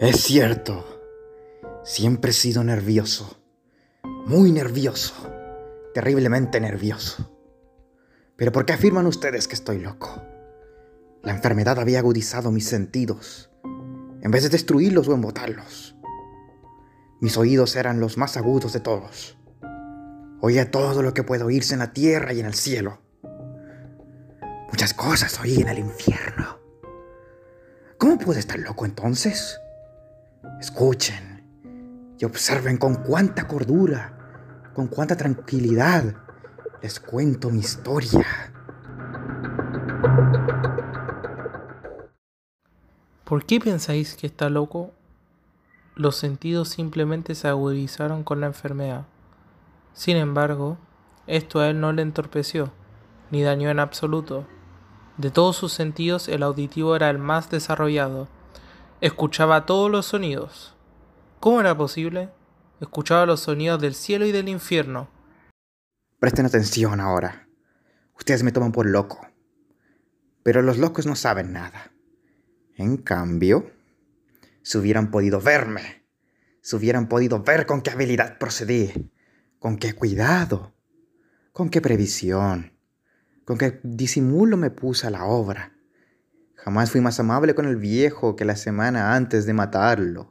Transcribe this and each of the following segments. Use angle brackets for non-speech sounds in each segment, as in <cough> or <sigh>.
Es cierto, siempre he sido nervioso, muy nervioso, terriblemente nervioso. Pero ¿por qué afirman ustedes que estoy loco? La enfermedad había agudizado mis sentidos, en vez de destruirlos o embotarlos. Mis oídos eran los más agudos de todos. Oía todo lo que puede oírse en la tierra y en el cielo. Muchas cosas oí en el infierno. ¿Cómo pude estar loco entonces? Escuchen y observen con cuánta cordura, con cuánta tranquilidad les cuento mi historia. ¿Por qué pensáis que está loco? Los sentidos simplemente se agudizaron con la enfermedad. Sin embargo, esto a él no le entorpeció, ni dañó en absoluto. De todos sus sentidos, el auditivo era el más desarrollado. Escuchaba todos los sonidos. ¿Cómo era posible? Escuchaba los sonidos del cielo y del infierno. Presten atención ahora. Ustedes me toman por loco. Pero los locos no saben nada. En cambio, si hubieran podido verme, si hubieran podido ver con qué habilidad procedí, con qué cuidado, con qué previsión, con qué disimulo me puse a la obra. Jamás fui más amable con el viejo que la semana antes de matarlo.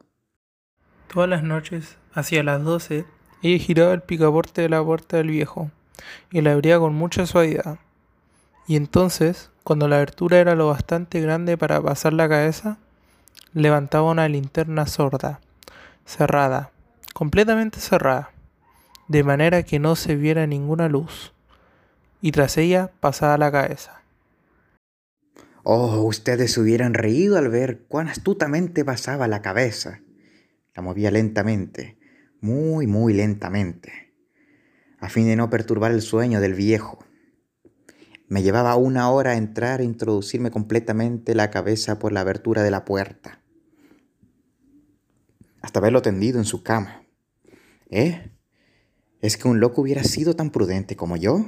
Todas las noches, hacia las doce, ella giraba el picaporte de la puerta del viejo y la abría con mucha suavidad. Y entonces, cuando la abertura era lo bastante grande para pasar la cabeza, levantaba una linterna sorda, cerrada, completamente cerrada, de manera que no se viera ninguna luz y tras ella pasaba la cabeza. Oh, ustedes hubieran reído al ver cuán astutamente pasaba la cabeza. La movía lentamente, muy, muy lentamente, a fin de no perturbar el sueño del viejo. Me llevaba una hora entrar e introducirme completamente la cabeza por la abertura de la puerta, hasta verlo tendido en su cama. ¿Eh? ¿Es que un loco hubiera sido tan prudente como yo?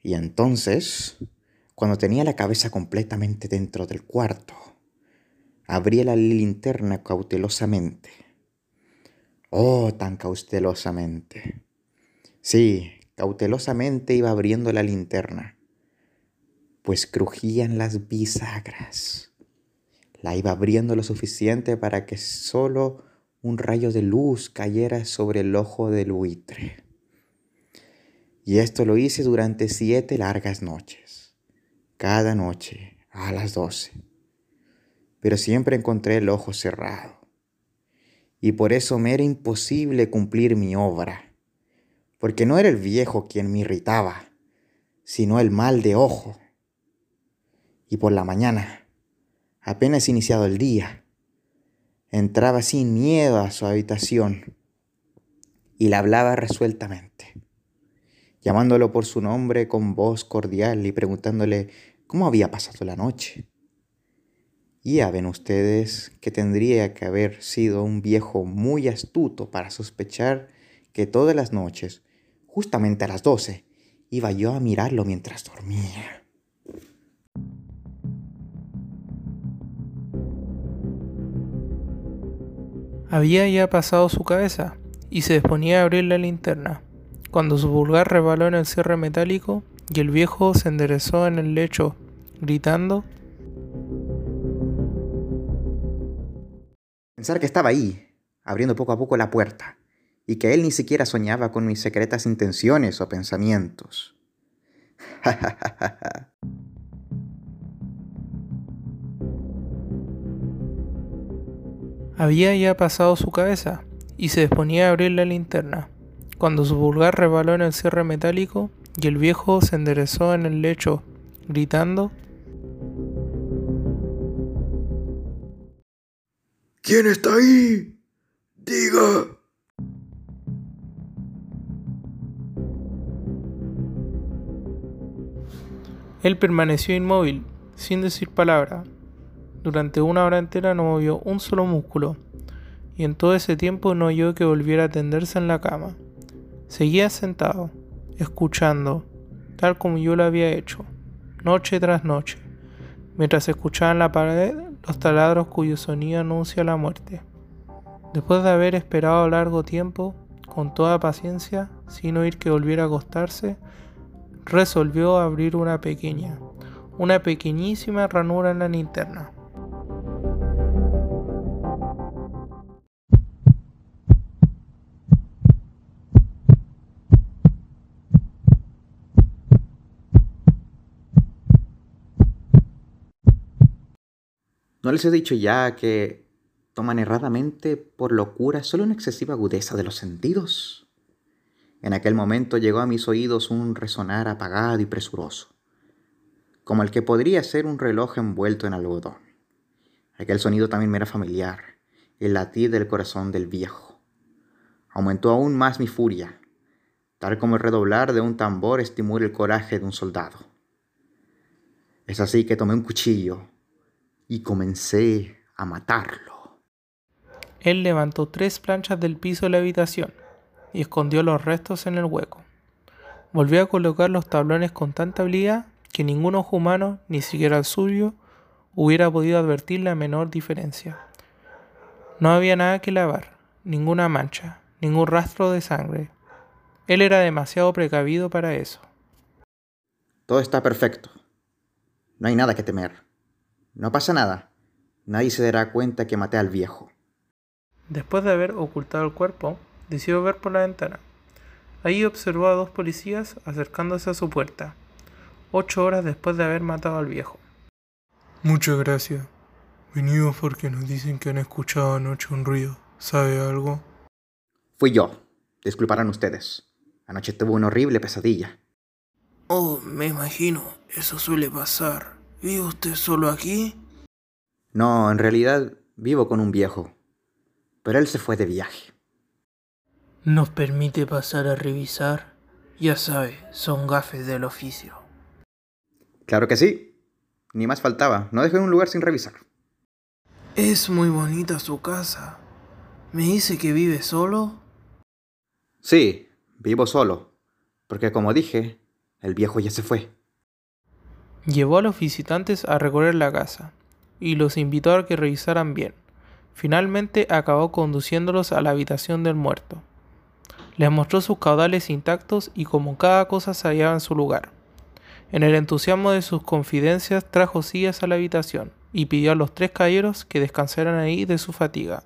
Y entonces, cuando tenía la cabeza completamente dentro del cuarto, abrí la linterna cautelosamente. Oh, tan cautelosamente. Sí, cautelosamente iba abriendo la linterna, pues crujían las bisagras. La iba abriendo lo suficiente para que solo un rayo de luz cayera sobre el ojo del buitre. Y esto lo hice durante siete largas noches, cada noche a las doce. Pero siempre encontré el ojo cerrado. Y por eso me era imposible cumplir mi obra, porque no era el viejo quien me irritaba, sino el mal de ojo. Y por la mañana, apenas iniciado el día, entraba sin miedo a su habitación y le hablaba resueltamente llamándolo por su nombre con voz cordial y preguntándole cómo había pasado la noche. Ya ven ustedes que tendría que haber sido un viejo muy astuto para sospechar que todas las noches, justamente a las doce, iba yo a mirarlo mientras dormía. Había ya pasado su cabeza y se disponía a abrir la linterna cuando su pulgar rebaló en el cierre metálico y el viejo se enderezó en el lecho, gritando Pensar que estaba ahí, abriendo poco a poco la puerta, y que él ni siquiera soñaba con mis secretas intenciones o pensamientos. <laughs> Había ya pasado su cabeza y se disponía a abrir la linterna cuando su pulgar rebaló en el cierre metálico y el viejo se enderezó en el lecho, gritando ¿Quién está ahí? Diga. Él permaneció inmóvil, sin decir palabra. Durante una hora entera no movió un solo músculo, y en todo ese tiempo no oyó que volviera a tenderse en la cama. Seguía sentado, escuchando, tal como yo lo había hecho, noche tras noche, mientras escuchaba en la pared los taladros cuyo sonido anuncia la muerte. Después de haber esperado largo tiempo, con toda paciencia, sin oír que volviera a acostarse, resolvió abrir una pequeña, una pequeñísima ranura en la linterna. ¿No les he dicho ya que toman erradamente por locura solo una excesiva agudeza de los sentidos? En aquel momento llegó a mis oídos un resonar apagado y presuroso, como el que podría ser un reloj envuelto en algodón. Aquel sonido también me era familiar, el latir del corazón del viejo. Aumentó aún más mi furia, tal como el redoblar de un tambor estimula el coraje de un soldado. Es así que tomé un cuchillo y comencé a matarlo. Él levantó tres planchas del piso de la habitación y escondió los restos en el hueco. Volvió a colocar los tablones con tanta habilidad que ningún ojo humano, ni siquiera el suyo, hubiera podido advertir la menor diferencia. No había nada que lavar, ninguna mancha, ningún rastro de sangre. Él era demasiado precavido para eso. Todo está perfecto. No hay nada que temer. No pasa nada. Nadie se dará cuenta que maté al viejo. Después de haber ocultado el cuerpo, decidió ver por la ventana. Ahí observó a dos policías acercándose a su puerta, ocho horas después de haber matado al viejo. Muchas gracias. Venimos porque nos dicen que han escuchado anoche un ruido. ¿Sabe algo? Fui yo. Disculparán ustedes. Anoche tuve una horrible pesadilla. Oh, me imagino. Eso suele pasar. ¿Vive usted solo aquí? No, en realidad vivo con un viejo. Pero él se fue de viaje. ¿Nos permite pasar a revisar? Ya sabe, son gafes del oficio. Claro que sí. Ni más faltaba. No dejé un lugar sin revisar. Es muy bonita su casa. ¿Me dice que vive solo? Sí, vivo solo. Porque como dije, el viejo ya se fue. Llevó a los visitantes a recorrer la casa y los invitó a que revisaran bien. Finalmente acabó conduciéndolos a la habitación del muerto. Les mostró sus caudales intactos y como cada cosa se hallaba en su lugar. En el entusiasmo de sus confidencias trajo sillas a la habitación y pidió a los tres caballeros que descansaran ahí de su fatiga.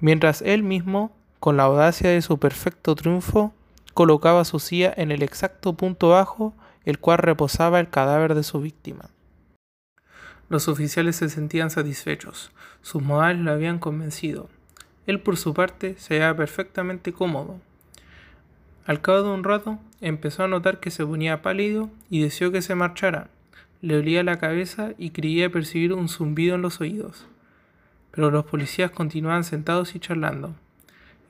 Mientras él mismo, con la audacia de su perfecto triunfo, colocaba su silla en el exacto punto bajo el cual reposaba el cadáver de su víctima. Los oficiales se sentían satisfechos, sus modales lo habían convencido. Él por su parte se hallaba perfectamente cómodo. Al cabo de un rato empezó a notar que se ponía pálido y deseó que se marchara. Le olía la cabeza y creía percibir un zumbido en los oídos. Pero los policías continuaban sentados y charlando.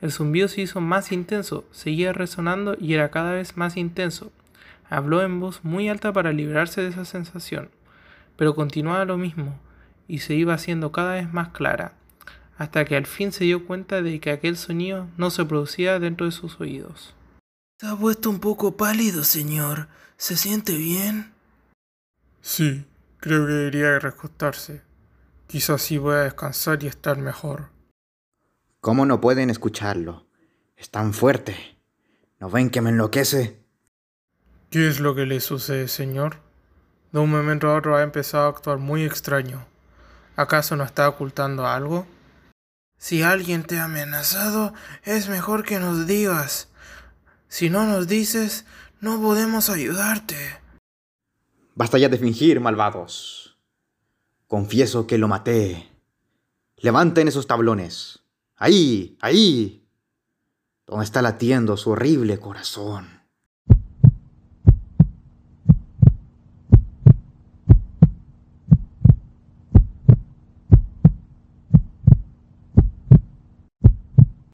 El zumbido se hizo más intenso, seguía resonando y era cada vez más intenso. Habló en voz muy alta para librarse de esa sensación, pero continuaba lo mismo y se iba haciendo cada vez más clara, hasta que al fin se dio cuenta de que aquel sonido no se producía dentro de sus oídos. Se ha puesto un poco pálido, señor. ¿Se siente bien? Sí, creo que debería recostarse. Quizás así voy a descansar y estar mejor. ¿Cómo no pueden escucharlo? Es tan fuerte. ¿No ven que me enloquece? ¿Qué es lo que le sucede, señor? De un momento a otro ha empezado a actuar muy extraño. ¿Acaso no está ocultando algo? Si alguien te ha amenazado, es mejor que nos digas. Si no nos dices, no podemos ayudarte. Basta ya de fingir, malvados. Confieso que lo maté. Levanten esos tablones. Ahí, ahí. ¿Dónde está latiendo su horrible corazón?